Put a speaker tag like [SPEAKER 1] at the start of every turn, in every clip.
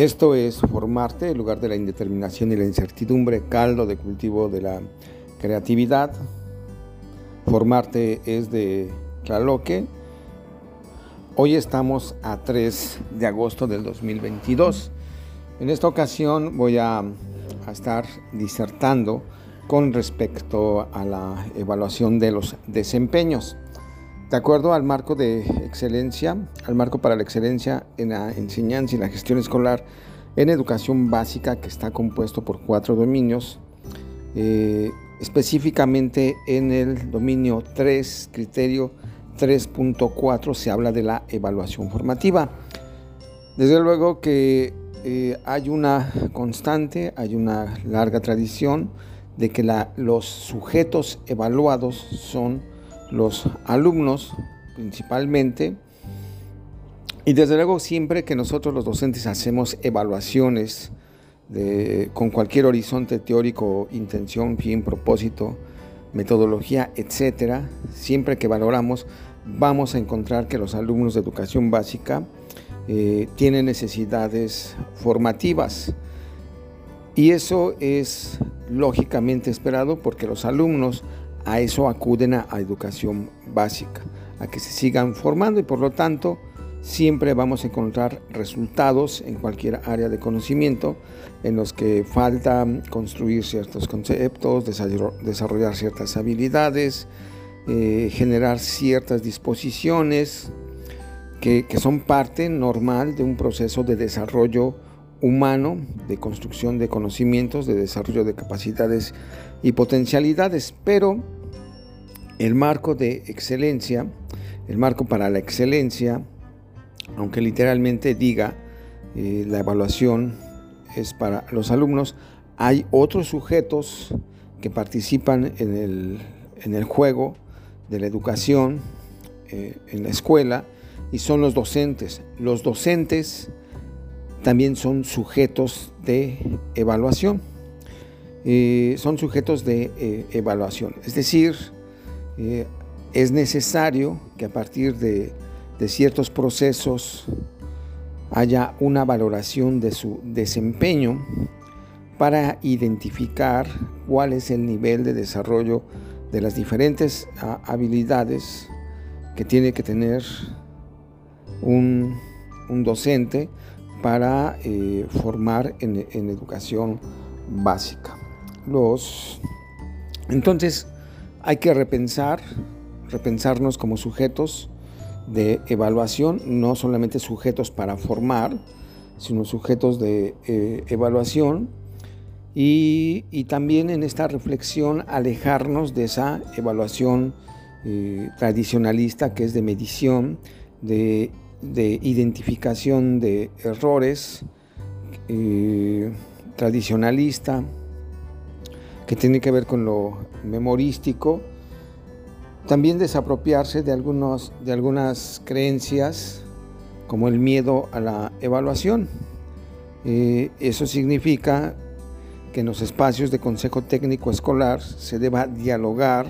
[SPEAKER 1] Esto es formarte, en lugar de la indeterminación y la incertidumbre, caldo de cultivo de la creatividad. Formarte es de Tlaloque. Hoy estamos a 3 de agosto del 2022. En esta ocasión voy a estar disertando con respecto a la evaluación de los desempeños. De acuerdo al marco de excelencia, al marco para la excelencia en la enseñanza y la gestión escolar en educación básica que está compuesto por cuatro dominios, eh, específicamente en el dominio 3, criterio 3.4 se habla de la evaluación formativa. Desde luego que eh, hay una constante, hay una larga tradición de que los sujetos evaluados son los alumnos principalmente. Y desde luego siempre que nosotros los docentes hacemos evaluaciones de, con cualquier horizonte teórico, intención, fin, propósito, metodología, etcétera, siempre que valoramos vamos a encontrar que los alumnos de educación básica eh, tienen necesidades formativas. Y eso es lógicamente esperado porque los alumnos a eso acuden a, educación básica, a que se sigan formando y por lo tanto siempre vamos a encontrar resultados en cualquier área de conocimiento en los que falta construir ciertos conceptos, desarrollar ciertas habilidades, eh, generar ciertas disposiciones que, que, son parte normal de un proceso de desarrollo humano, de construcción de conocimientos, de desarrollo de capacidades y potencialidades, pero el marco de excelencia, el marco para la excelencia, aunque literalmente diga eh, la evaluación es para los alumnos, hay otros sujetos que participan en el, en el juego de la educación eh, en la escuela y son los docentes. Los docentes también son sujetos de evaluación. Eh, son sujetos de eh, evaluación. Es decir, eh, es necesario que a partir de, de ciertos procesos haya una valoración de su desempeño para identificar cuál es el nivel de desarrollo de las diferentes ah, habilidades que tiene que tener un, un docente para formar en, en educación básica. Los... Entonces hay que repensar, repensarnos como sujetos de evaluación, no solamente sujetos para formar, sino sujetos de eh, evaluación y, también en esta reflexión alejarnos de esa evaluación eh, tradicionalista que es de medición, de, identificación de errores, eh, tradicionalista, que tiene que ver con lo memorístico, también desapropiarse de, algunos, de algunas creencias como el miedo a la evaluación. Eh, eso significa que en los espacios de consejo técnico escolar se deba dialogar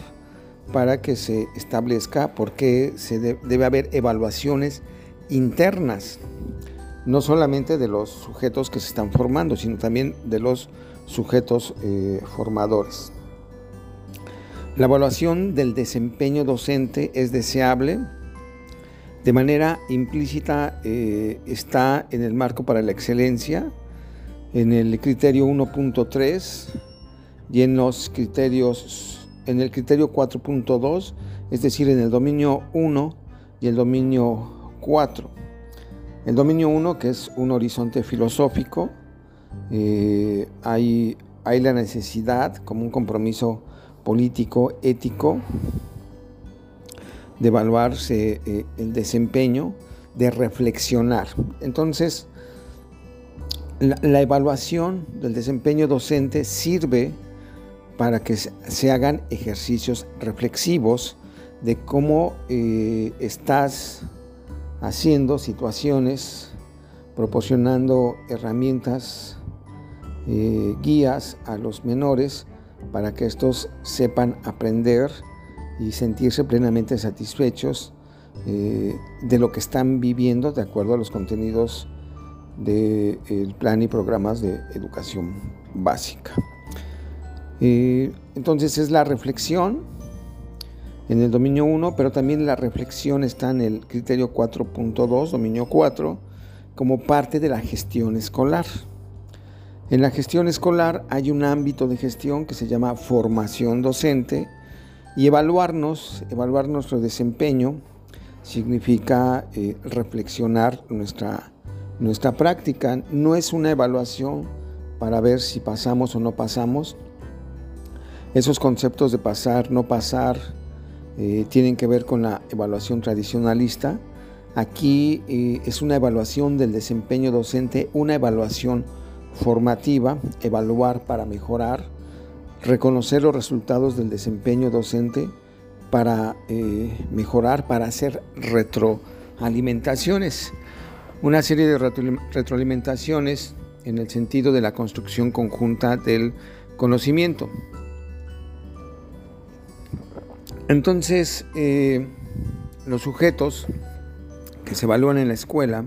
[SPEAKER 1] para que se establezca por qué se debe haber evaluaciones internas, no solamente de los sujetos que se están formando, sino también de los sujetos eh, formadores. La evaluación del desempeño docente es deseable. De manera implícita eh, está en el marco para la excelencia, en el criterio 1.3 y en los criterios, en el criterio 4.2, es decir, en el dominio 1 y el dominio 4. El dominio 1, que es un horizonte filosófico, eh, hay, hay la necesidad, como un compromiso político, ético, de evaluarse eh, el desempeño, de reflexionar. Entonces, la, evaluación del desempeño docente sirve para que se hagan ejercicios reflexivos de cómo eh, estás haciendo situaciones, proporcionando herramientas eh, guías a los menores para que estos sepan aprender y sentirse plenamente satisfechos eh, de lo que están viviendo de acuerdo a los contenidos del plan y programas de educación básica. Eh, entonces es la reflexión en el dominio 1, pero también la reflexión está en el criterio 4.2, dominio 4, como parte de la gestión escolar. En la gestión escolar hay un ámbito de gestión que se llama formación docente y evaluarnos, evaluar nuestro desempeño significa eh, reflexionar nuestra, nuestra práctica. No es una evaluación para ver si pasamos o no pasamos. Esos conceptos de pasar, no pasar, eh, tienen que ver con la evaluación tradicionalista. Aquí eh, es una evaluación del desempeño docente, una evaluación formativa, evaluar para mejorar, reconocer los resultados del desempeño docente para eh, mejorar, para hacer retroalimentaciones. Una serie de retroalimentaciones en el sentido de la construcción conjunta del conocimiento. Entonces, eh, los sujetos que se evalúan en la escuela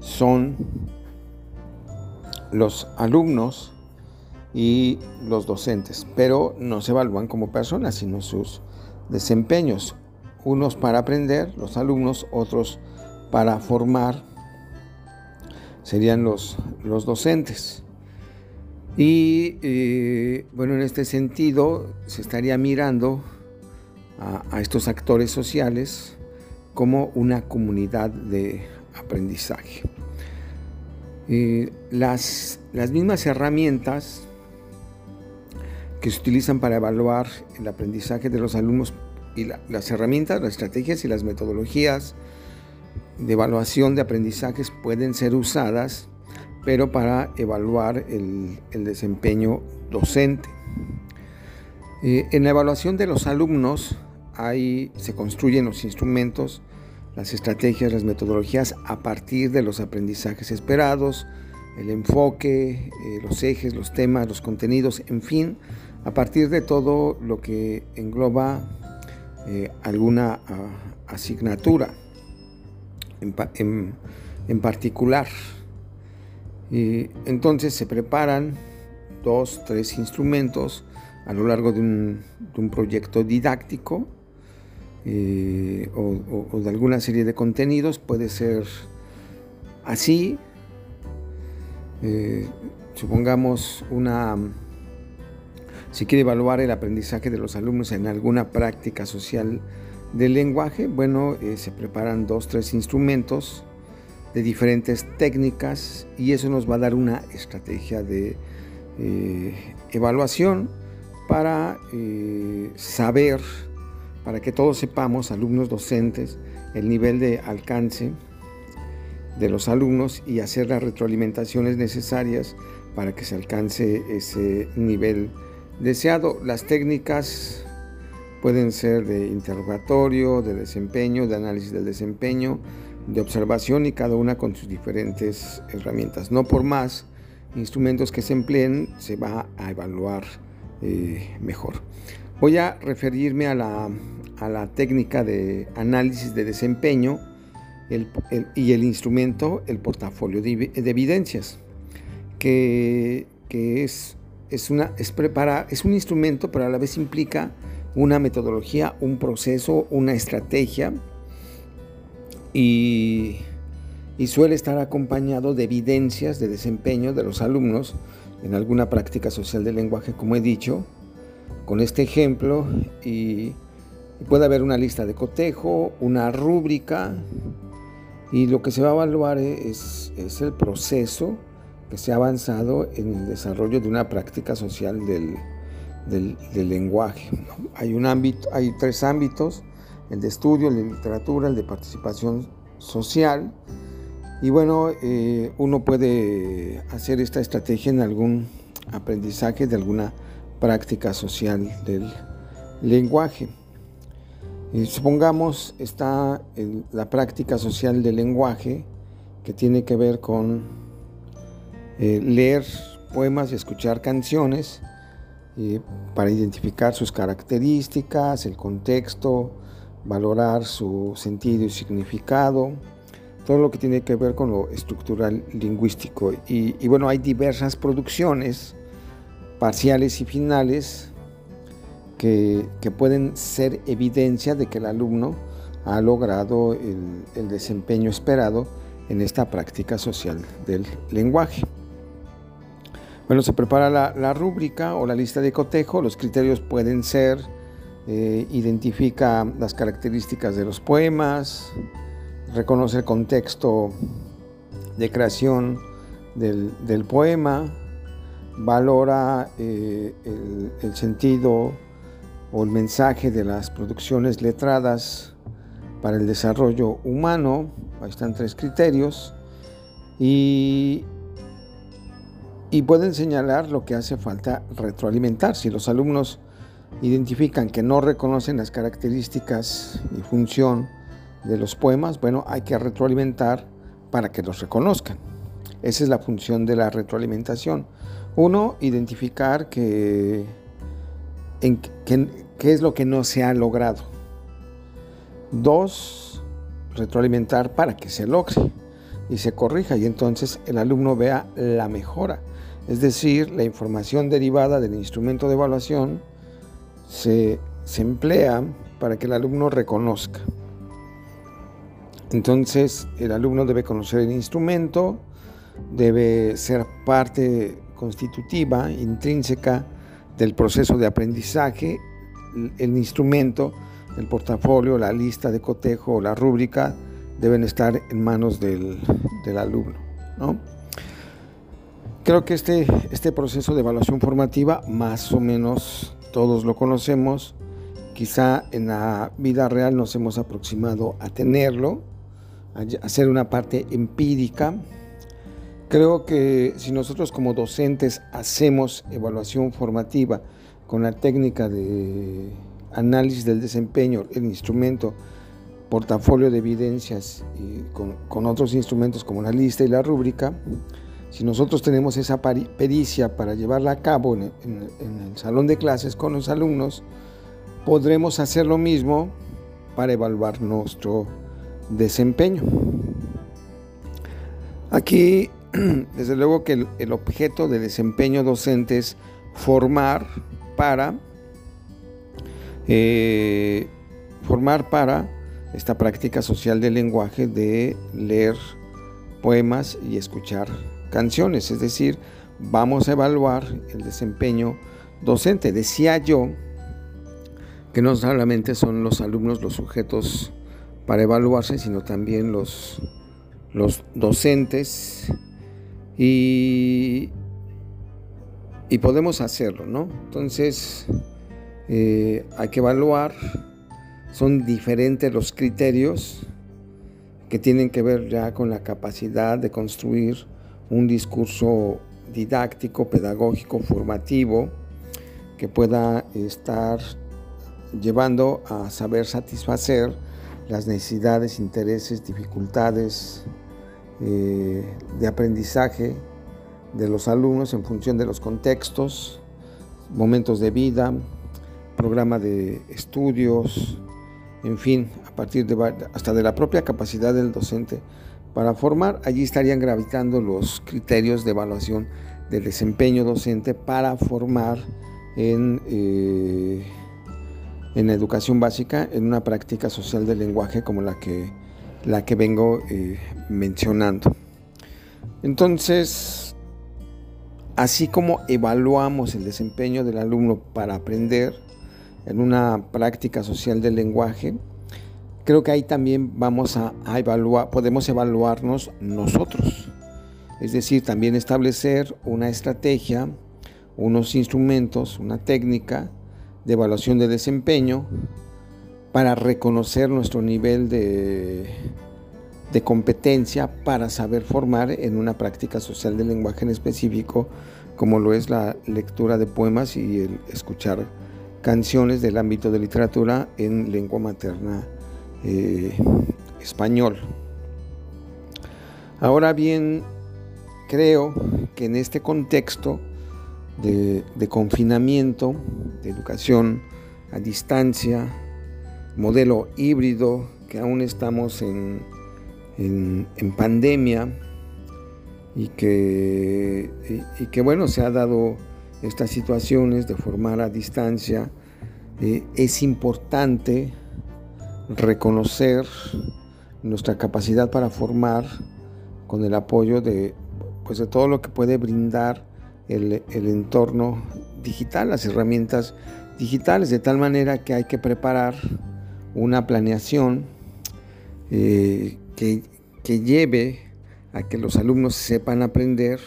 [SPEAKER 1] son los alumnos y los docentes, pero no se evalúan como personas, sino sus desempeños, unos para aprender, los alumnos, otros para formar, serían los, los docentes. Y eh, bueno, en este sentido se estaría mirando a, estos actores sociales como una comunidad de aprendizaje. Eh, las, las mismas herramientas que se utilizan para evaluar el aprendizaje de los alumnos y las herramientas, las estrategias y las metodologías de evaluación de aprendizajes pueden ser usadas, pero para evaluar el, desempeño docente. Eh, en la evaluación de los alumnos ahí se construyen los instrumentos, las estrategias, las metodologías a partir de los aprendizajes esperados, el enfoque, eh, los ejes, los temas, los contenidos, en fin, a partir de todo lo que engloba eh, alguna ah, asignatura en, particular. Y entonces se preparan dos, tres instrumentos a lo largo de un proyecto didáctico eh, o, de alguna serie de contenidos. Puede ser así. Eh, supongamos una... Si quiere evaluar el aprendizaje de los alumnos en alguna práctica social del lenguaje, bueno, eh, se preparan dos, tres instrumentos de diferentes técnicas y eso nos va a dar una estrategia de evaluación para saber para que todos sepamos, alumnos docentes, el nivel de alcance de los alumnos y hacer las retroalimentaciones necesarias para que se alcance ese nivel deseado. Las técnicas pueden ser de interrogatorio, de desempeño, de análisis del desempeño, de observación y cada una con sus diferentes herramientas. No por más instrumentos que se empleen se va a evaluar eh, mejor. Voy a referirme a la, técnica de análisis de desempeño y el instrumento, el portafolio de, evidencias, que, es, es, una, es, es un instrumento, pero a la vez implica una metodología, un proceso, una estrategia y, y suele estar acompañado de evidencias de desempeño de los alumnos en alguna práctica social del lenguaje, como he dicho, con este ejemplo y, puede haber una lista de cotejo, una rúbrica y lo que se va a evaluar es, el proceso que se ha avanzado en el desarrollo de una práctica social del, lenguaje. Hay, un ámbito, hay tres ámbitos, el de estudio, el de literatura, el de participación social. Y bueno, eh, uno puede hacer esta estrategia en algún aprendizaje de alguna práctica social del lenguaje. Y supongamos está la práctica social del lenguaje que tiene que ver con eh, leer poemas y escuchar canciones para identificar sus características, el contexto, valorar su sentido y significado, todo lo que tiene que ver con lo estructural lingüístico. Y, bueno, hay diversas producciones parciales y finales que, pueden ser evidencia de que el alumno ha logrado el, desempeño esperado en esta práctica social del lenguaje. Bueno, se prepara la, rúbrica o la lista de cotejo. Los criterios pueden ser, eh, identifica las características de los poemas, reconoce el contexto de creación del, poema, valora eh, el, sentido o el mensaje de las producciones letradas para el desarrollo humano, ahí están tres criterios, y, y pueden señalar lo que hace falta retroalimentar. Si los alumnos identifican que no reconocen las características y función de los poemas, bueno, hay que retroalimentar para que los reconozcan. Esa es la función de la retroalimentación. Uno, identificar que, qué es lo que no se ha logrado. Dos, retroalimentar para que se logre y se corrija y entonces el alumno vea la mejora. Es decir, la información derivada del instrumento de evaluación se, se emplea para que el alumno reconozca. Entonces el alumno debe conocer el instrumento, debe ser parte constitutiva, intrínseca del proceso de aprendizaje, el instrumento, el portafolio, la lista de cotejo o la rúbrica deben estar en manos del, alumno. Creo que este, este proceso de evaluación formativa más o menos todos lo conocemos, quizá en la vida real nos hemos aproximado a tenerlo, hacer una parte empírica. Creo que si nosotros como docentes hacemos evaluación formativa con la técnica de análisis del desempeño, el instrumento, portafolio de evidencias y con, otros instrumentos como la lista y la rúbrica, si nosotros tenemos esa pericia para llevarla a cabo en el salón de clases con los alumnos, podremos hacer lo mismo para evaluar nuestro desempeño. Aquí, desde luego que el, objeto de desempeño docente es formar para eh, formar para esta práctica social del lenguaje de leer poemas y escuchar canciones, es decir, vamos a evaluar el desempeño docente. Decía yo que no solamente son los alumnos los sujetos para evaluarse, sino también los, los docentes y, y podemos hacerlo, ¿no? Entonces, eh, hay que evaluar, son diferentes los criterios que tienen que ver ya con la capacidad de construir un discurso didáctico, pedagógico, formativo, que pueda estar llevando a saber satisfacer las necesidades, intereses, dificultades eh, de aprendizaje de los alumnos en función de los contextos, momentos de vida, programa de estudios, en fin, a partir de hasta de la propia capacidad del docente. Para formar, allí estarían gravitando los criterios de evaluación del desempeño docente para formar en eh, en educación básica en una práctica social del lenguaje como la que, la que vengo eh, mencionando. Entonces, así como evaluamos el desempeño del alumno para aprender en una práctica social del lenguaje, creo que ahí también vamos a, a evaluar, podemos evaluarnos nosotros. Es decir, también establecer una estrategia, unos instrumentos, una técnica de evaluación de desempeño para reconocer nuestro nivel de, de competencia para saber formar en una práctica social del lenguaje en específico, como lo es la lectura de poemas y el escuchar canciones del ámbito de literatura en lengua materna eh, español. Ahora bien, creo que en este contexto de, confinamiento, de educación a distancia, modelo híbrido, que aún estamos en en, pandemia y que, y, que, bueno, se ha dado estas situaciones de formar a distancia. Eh, es importante reconocer nuestra capacidad para formar con el apoyo de, pues de todo lo que puede brindar el, entorno digital, las herramientas digitales, de tal manera que hay que preparar una planeación eh, que, que lleve a que los alumnos sepan aprender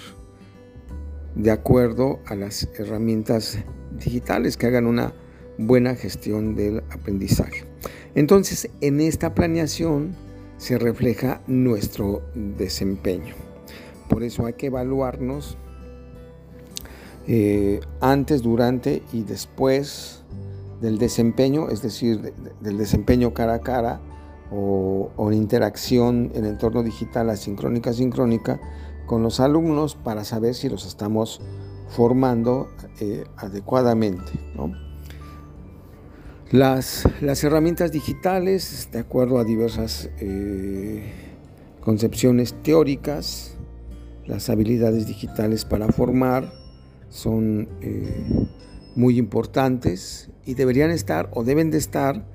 [SPEAKER 1] de acuerdo a las herramientas digitales, que hagan una buena gestión del aprendizaje. Entonces, en esta planeación se refleja nuestro desempeño. Por eso hay que evaluarnos eh, antes, durante y después del desempeño, es decir, del desempeño cara a cara o, o interacción en entorno digital asincrónica, sincrónica con los alumnos para saber si los estamos formando eh, adecuadamente. Las, las, herramientas digitales, de acuerdo a diversas eh, concepciones teóricas, las habilidades digitales para formar son eh, muy importantes y deberían estar o deben de estar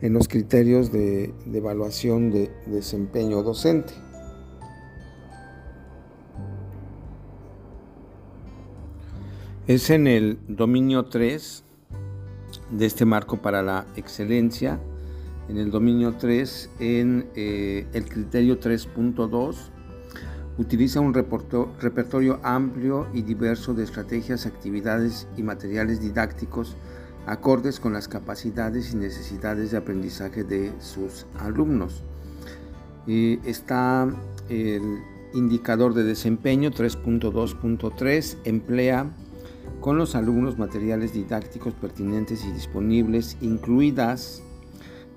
[SPEAKER 1] en los criterios de, evaluación de desempeño docente. Es en el dominio 3 de este marco para la excelencia, en el dominio 3, en eh, el criterio 3.2, utiliza un repertorio amplio y diverso de estrategias, actividades y materiales didácticos acordes con las capacidades y necesidades de aprendizaje de sus alumnos. está el indicador de desempeño 3.2.3, emplea con los alumnos materiales didácticos pertinentes y disponibles, incluidas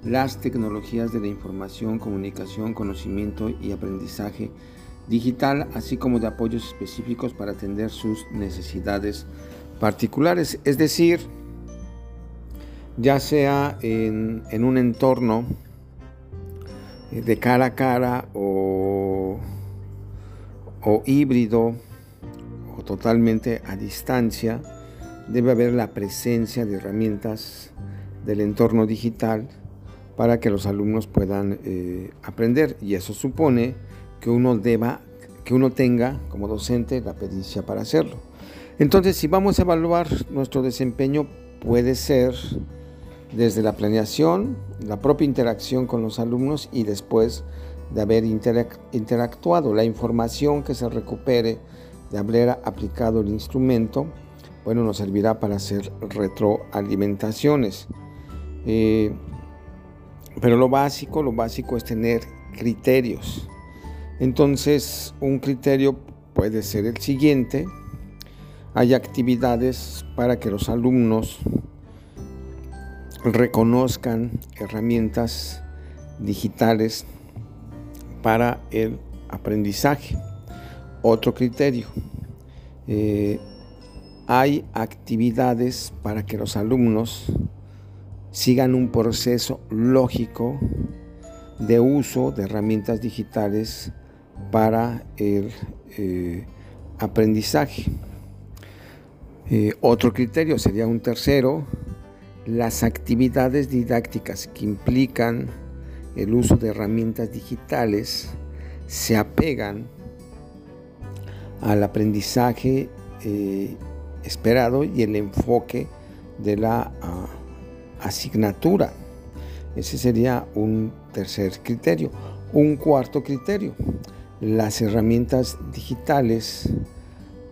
[SPEAKER 1] las tecnologías de la información, comunicación, conocimiento y aprendizaje digital, así como de apoyos específicos para atender sus necesidades particulares. Es decir, ya sea en, un entorno eh, de cara a cara o, o híbrido, totalmente a distancia, debe haber la presencia de herramientas del entorno digital para que los alumnos puedan eh, aprender y eso supone que uno deba que uno tenga como docente la pericia para hacerlo. Entonces, si vamos a evaluar nuestro desempeño puede ser desde la planeación, la propia interacción con los alumnos y después de haber interactuado, la información que se recupere de haber aplicado el instrumento, bueno, nos servirá para hacer retroalimentaciones. Eh, pero lo básico, lo básico es tener criterios. Entonces, un criterio puede ser el siguiente. Hay actividades para que los alumnos reconozcan herramientas digitales para el aprendizaje. Otro criterio. Eh, hay actividades para que los alumnos sigan un proceso lógico de uso de herramientas digitales para el eh, aprendizaje. Eh, otro criterio sería un tercero, las actividades didácticas que implican el uso de herramientas digitales se apegan al aprendizaje eh, esperado y el enfoque de la ah, asignatura. Ese sería un tercer criterio. Un cuarto criterio, las herramientas digitales,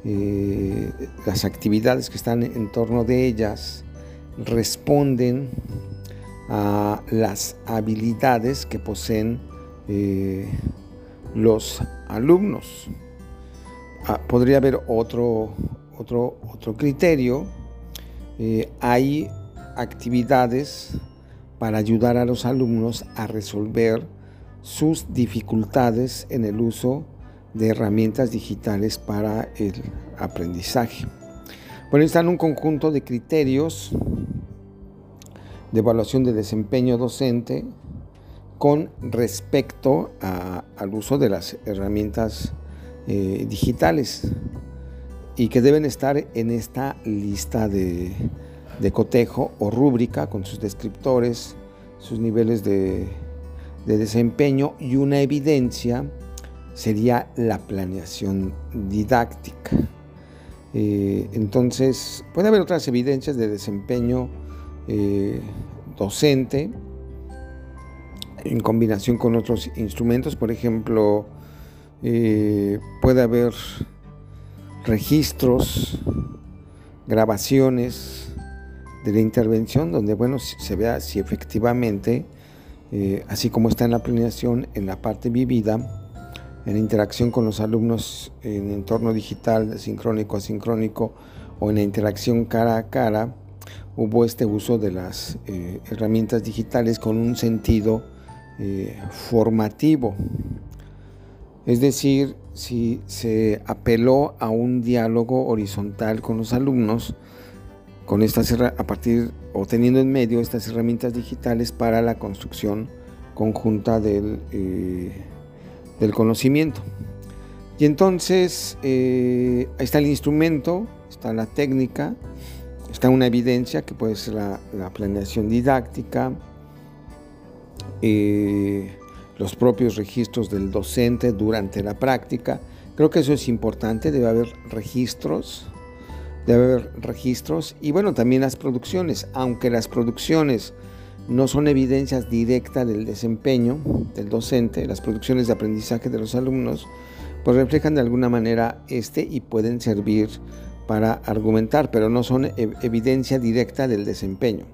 [SPEAKER 1] eh, las actividades que están en torno de ellas responden a las habilidades que poseen eh, los alumnos. Ah, podría haber otro, otro, otro criterio. Eh, hay actividades para ayudar a los alumnos a resolver sus dificultades en el uso de herramientas digitales para el aprendizaje. Bueno, están un conjunto de criterios de evaluación de desempeño docente con respecto al uso de las herramientas eh, digitales y que deben estar en esta lista de, cotejo o rúbrica con sus descriptores, sus niveles de, desempeño y una evidencia sería la planeación didáctica. Eh, entonces, puede haber otras evidencias de desempeño eh, docente en combinación con otros instrumentos, por ejemplo, eh, puede haber registros, grabaciones de la intervención donde bueno se vea si efectivamente eh, así como está en la planeación en la parte vivida en interacción con los alumnos en entorno digital sincrónico asincrónico o en la interacción cara a cara hubo este uso de las eh, herramientas digitales con un sentido formativo. Es decir, si se apeló a un diálogo horizontal con los alumnos, con estas a partir o teniendo en medio estas herramientas digitales para la construcción conjunta del, eh, del conocimiento. Y entonces eh, ahí está el instrumento, está la técnica, está una evidencia que puede ser la, planeación didáctica, eh, los propios registros del docente durante la práctica. Creo que eso es importante, debe haber registros, debe haber registros y bueno, también las producciones, aunque las producciones no son evidencias directas del desempeño del docente, las producciones de aprendizaje de los alumnos, pues reflejan de alguna manera este y pueden servir para argumentar, pero no son evidencia directa del desempeño.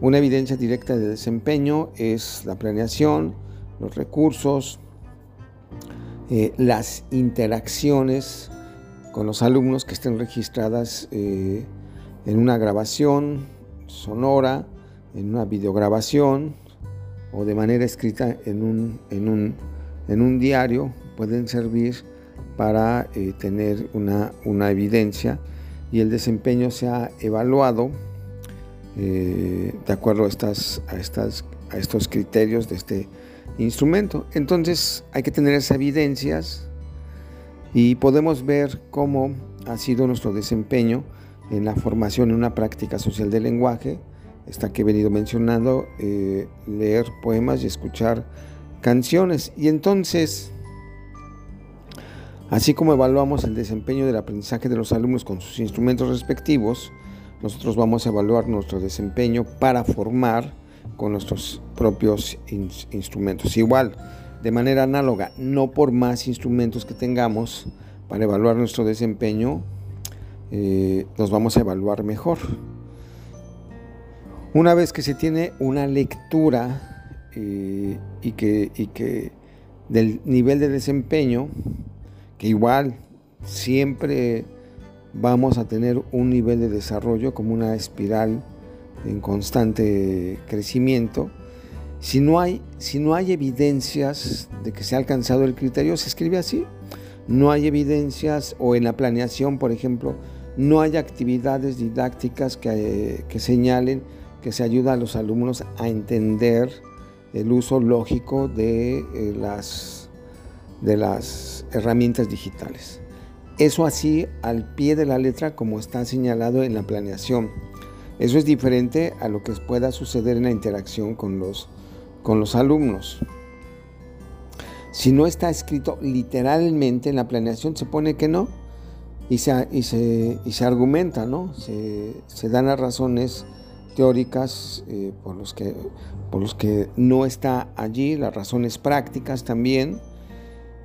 [SPEAKER 1] Una evidencia directa del desempeño es la planeación, los recursos, eh, las interacciones con los alumnos que estén registradas eh, en una grabación sonora, en una videograbación o de manera escrita en un, en un, diario, pueden servir para eh, tener una, una, evidencia y el desempeño se ha evaluado de acuerdo a, estas, a, estas, a estos criterios de este instrumento. Entonces hay que tener esas evidencias y podemos ver cómo ha sido nuestro desempeño en la formación en una práctica social del lenguaje, esta que he venido mencionando, eh, leer poemas y escuchar canciones. Y entonces, así como evaluamos el desempeño del aprendizaje de los alumnos con sus instrumentos respectivos, nosotros vamos a evaluar nuestro desempeño para formar con nuestros propios instrumentos. Igual, de manera análoga, no por más instrumentos que tengamos para evaluar nuestro desempeño, eh, nos vamos a evaluar mejor. Una vez que se tiene una lectura eh, y, que, y que del nivel de desempeño, que igual siempre vamos a tener un nivel de desarrollo como una espiral en constante crecimiento, si no hay, si no hay evidencias de que se ha alcanzado el criterio, se escribe así. No hay evidencias o en la planeación, por ejemplo, no hay actividades didácticas que, que señalen que se ayuda a los alumnos a entender el uso lógico de, eh, las, de las herramientas digitales. Eso así al pie de la letra como está señalado en la planeación. Eso es diferente a lo que pueda suceder en la interacción con los, con los alumnos. Si no está escrito literalmente en la planeación, se pone que no y se, y se, argumenta, ¿no? Se, dan las razones teóricas eh, por, los que, por los que no está allí, las razones prácticas también.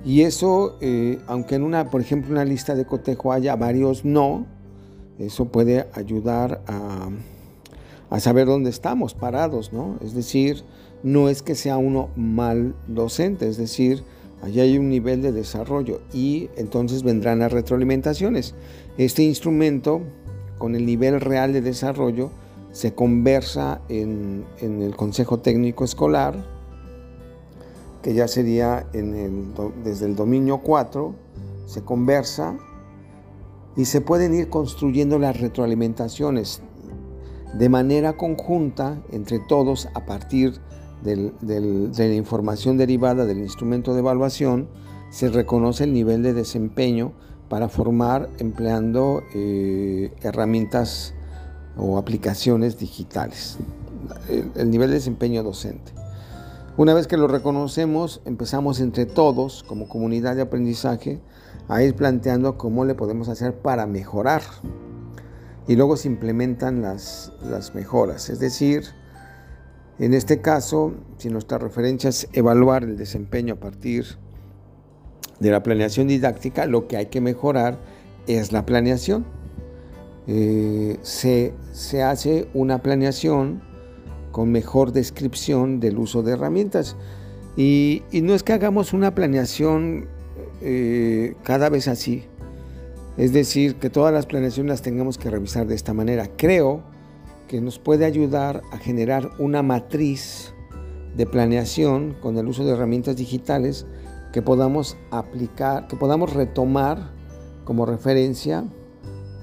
[SPEAKER 1] Y eso, eh, aunque en una, por ejemplo, una lista de cotejo haya varios no, eso puede ayudar a, saber dónde estamos parados, ¿no? Es decir, no es que sea uno mal docente, es decir, allá hay un nivel de desarrollo y entonces vendrán las retroalimentaciones. Este instrumento, con el nivel real de desarrollo, se conversa en, el Consejo Técnico Escolar, que ya sería desde el dominio 4, se conversa y se pueden ir construyendo las retroalimentaciones de manera conjunta entre todos a partir de la información derivada del instrumento de evaluación, se reconoce el nivel de desempeño para formar empleando eh, herramientas o aplicaciones digitales, el, nivel de desempeño docente. Una vez que lo reconocemos, empezamos entre todos, como comunidad de aprendizaje, a ir planteando cómo le podemos hacer para mejorar. Y luego se implementan las, las mejoras. Es decir, en este caso, si nuestra referencia es evaluar el desempeño a partir de la planeación didáctica, lo que hay que mejorar es la planeación. Eh, se, hace una planeación con mejor descripción del uso de herramientas. Y, no es que hagamos una planeación eh, cada vez así. Es decir, que todas las planeaciones las tengamos que revisar de esta manera. Creo que nos puede ayudar a generar una matriz de planeación con el uso de herramientas digitales que podamos aplicar, que podamos retomar como referencia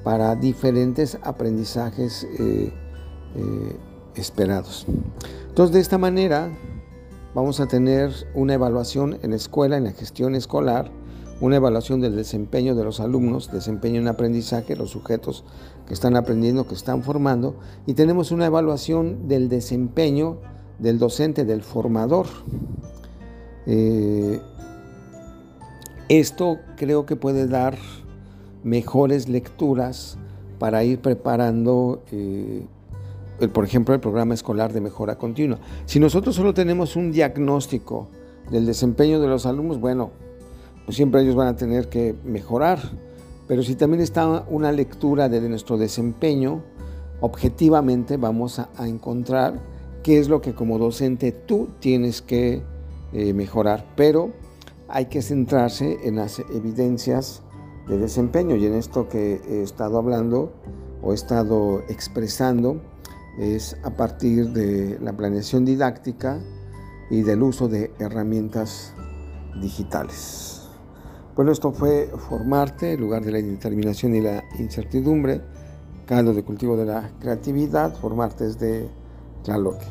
[SPEAKER 1] para diferentes aprendizajes eh, eh, esperados. Entonces, de esta manera vamos a tener una evaluación en la escuela, en la gestión escolar, una evaluación del desempeño de los alumnos, desempeño en aprendizaje, los sujetos que están aprendiendo, que están formando, y tenemos una evaluación del desempeño del docente, del formador. Eh, esto creo que puede dar mejores lecturas para ir preparando, eh, por ejemplo, el programa escolar de mejora continua. Si nosotros solo tenemos un diagnóstico del desempeño de los alumnos, bueno, pues siempre ellos van a tener que mejorar. Pero si también está una lectura de nuestro desempeño, objetivamente vamos a, encontrar qué es lo que como docente tú tienes que eh, mejorar. Pero hay que centrarse en las evidencias de desempeño y en esto que he estado hablando o he estado expresando es a partir de la planeación didáctica y del uso de herramientas digitales. Bueno, esto fue Formarte, lugar de la indeterminación y la incertidumbre, caldo de cultivo de la creatividad, Formarte es de Tlaloque.